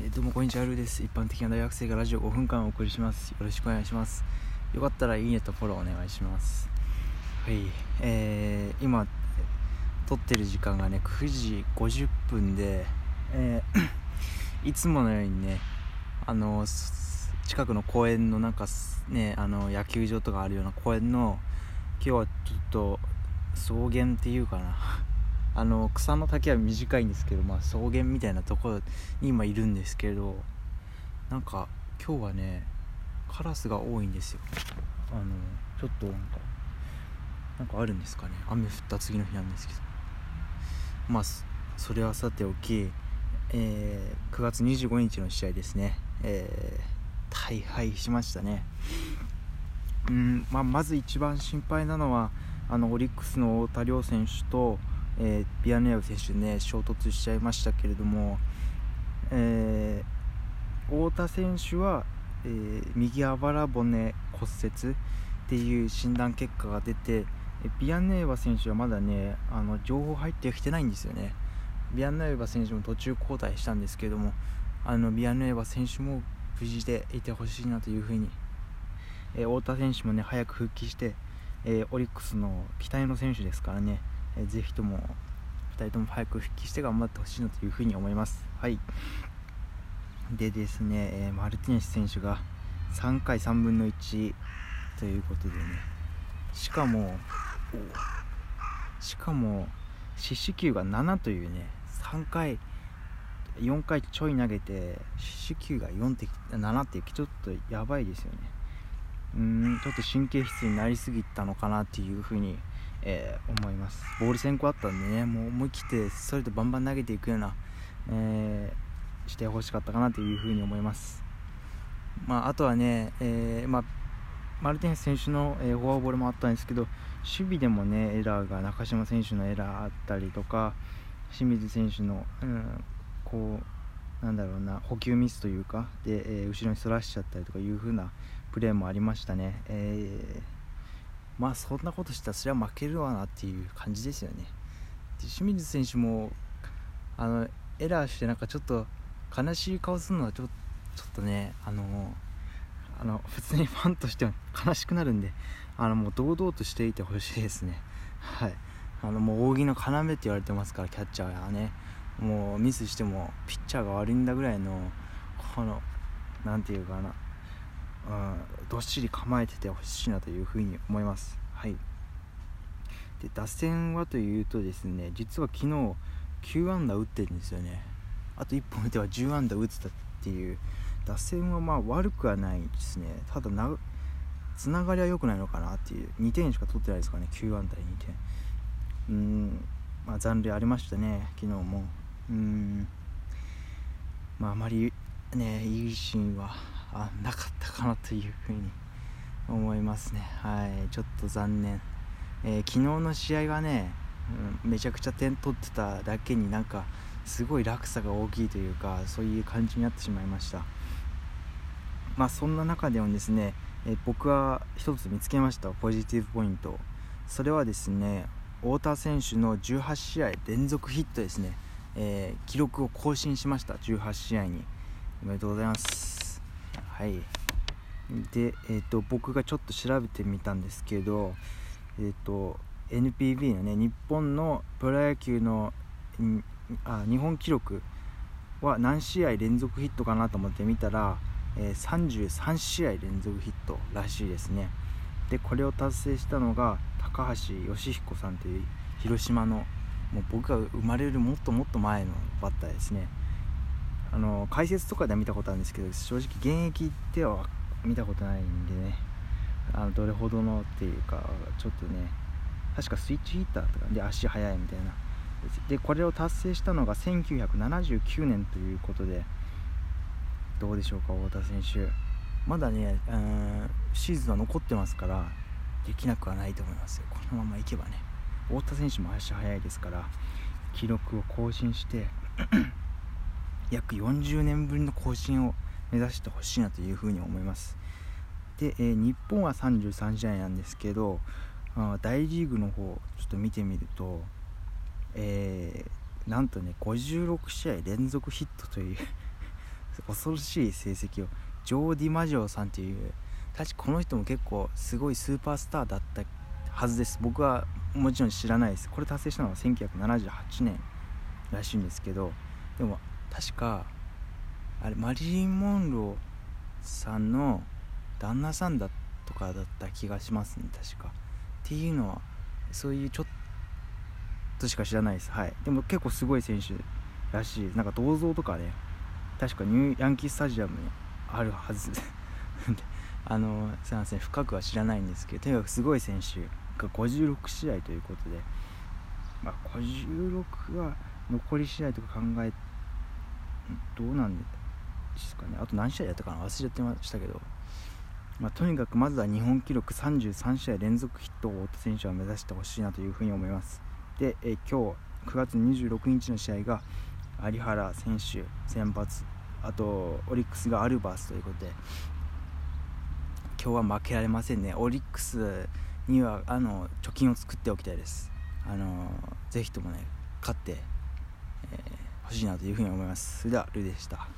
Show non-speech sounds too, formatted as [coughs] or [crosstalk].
えーどうもこんにちは、ルーです。一般的な大学生がラジオ5分間お送りします。よろしくお願いします。よかったらいいねとフォローお願いします。はい、えー、今、撮ってる時間がね、9時50分で、えー [coughs] いつものようにね、あの、す近くの公園のなんかすね、あの、野球場とかあるような公園の、今日はちょっと草原っていうかな。あの草の丈は短いんですけど、まあ、草原みたいなところに今いるんですけどなんか今日はねカラスが多いんですよ。あのちょっとなんかなんかあるんですかね。雨降った次の日なんですけど。まあそれはさておき、えー9月25日の試合ですね、えー大敗しましたね。うん、まあ、まず一番心配なのはあのオリックスの太田亮選手と、えービアネアウ選手ね衝突しちゃいましたけれども、えー太田選手は、えー右あばら骨骨折っていう診断結果が出てビアネーバ選手はまだねあの情報入ってきてないんですよね。ビアネーバ選手も途中交代したんですけどもあのビアネーバ選手も無事でいてほしいなというふうに、えー太田選手もね早く復帰して、えーオリックスの期待の選手ですからね、えぜひとも2人とも早く復帰して頑張ってほしいなというふうに思います。はい。でですね、えマルティネス選手が3回3分の1ということでね。しかもしかも四死球が7というね3回4回ちょい投げて四死球が4って7ってちょっとやばいですよね。うんちょっと神経質になりすぎたのかなっていうふうに、えー思います。ボール先行あったんでねもう思い切ってストレートバンバン投げていくような、えーしてほしかったかなというふうに思います。まあ、あとはね、えーまあ、マルティネス選手の、えフォアボールもあったんですけど守備でもねエラーが中島選手のエラーあったりとか清水選手の、うん、こうなんだろうな補給ミスというかで、え後ろにそらしちゃったりとかいう風なプレーもありましたね、えーまあそんなことしたらそれは負けるわなっていう感じですよね。で清水選手もあのエラーしてなんかちょっと悲しい顔するのはちょっとねあのあの普通にファンとしては悲しくなるんであのもう堂々としていてほしいですね。はい。あのもう扇の要って言われてますからキャッチャーはね。もうミスしてもピッチャーが悪いんだぐらいのこのなんていうかな。うんどっしり構えててほしいなというふうに思います。はい。で打線はというとですね実は昨日9安打打ってるんですよね。あと1本打てば10安打打ってたっていう打線はまあ悪くはないですね。ただなつながりは良くないのかなっていう2点しか取ってないですかね9安打で2点。うんまあ残塁ありましたね昨日も。うーん。まああまりねいいシーンはあなかったかなというふうに思いますね。はい。ちょっと残念、えー昨日の試合がね、うんめちゃくちゃ点取ってただけになんかすごい落差が大きいというかそういう感じになってしまいました。まあそんな中でもですね、えー僕は一つ見つけました。ポジティブポイント。それはですね太田選手の18試合連続ヒットですね、えー記録を更新しました。18試合に。おめでとうございます。はい。で、えー、と僕がちょっと調べてみたんですけどえっ、と NPB のね日本のプロ野球のあ日本記録は何試合連続ヒットかなと思って見たら、えー33試合連続ヒットらしいですね。でこれを達成したのが高橋義彦さんという広島のもう僕が生まれるもっともっと前のバッターですね。あの解説とかでは見たことあるんですけど正直現役では見たことないんでね。あのどれほどのっていうかちょっとね確かスイッチヒッターとかで足速いみたいな。でこれを達成したのが1979年ということでどうでしょうか太田選手。まだねうんシーズンは残ってますからできなくはないと思いますよ。このままいけばね。太田選手も足速いですから記録を更新して約40年ぶりの更新を目指してほしいなというふうに思います。で、えー日本は33試合なんですけどあ大リーグの方ちょっと見てみるとえーなんとね56試合連続ヒットという [laughs] 恐ろしい成績をジョー・ディマジョーさんっていう確かこの人も結構すごいスーパースターだったはずです。僕はもちろん知らないです。これ達成したのは1978年らしいんですけどでも確かあれマリリン・モンローさんの旦那さんだとかだった気がしますね確か。っていうのはそういうちょっとしか知らないです。はい。でも結構すごい選手らしいなんか銅像とかね確かニューヤンキースタジアムにあるはず。[laughs] あのすいません深くは知らないんですけどとにかくすごい選手が56試合ということで、まあ、56は残り試合とか考えてどうなんですかね。あと何試合やったかな忘れちゃってましたけど、まあ、とにかくまずは日本記録33試合連続ヒットを打った選手は目指してほしいなというふうに思います。で、え今日9月26日の試合が有原選手先発あとオリックスがアルバースということで今日は負けられませんね。オリックスにはあの貯金を作っておきたいです。あのぜひともね勝って、えー、欲しいなというふうに思います。それではルイでした。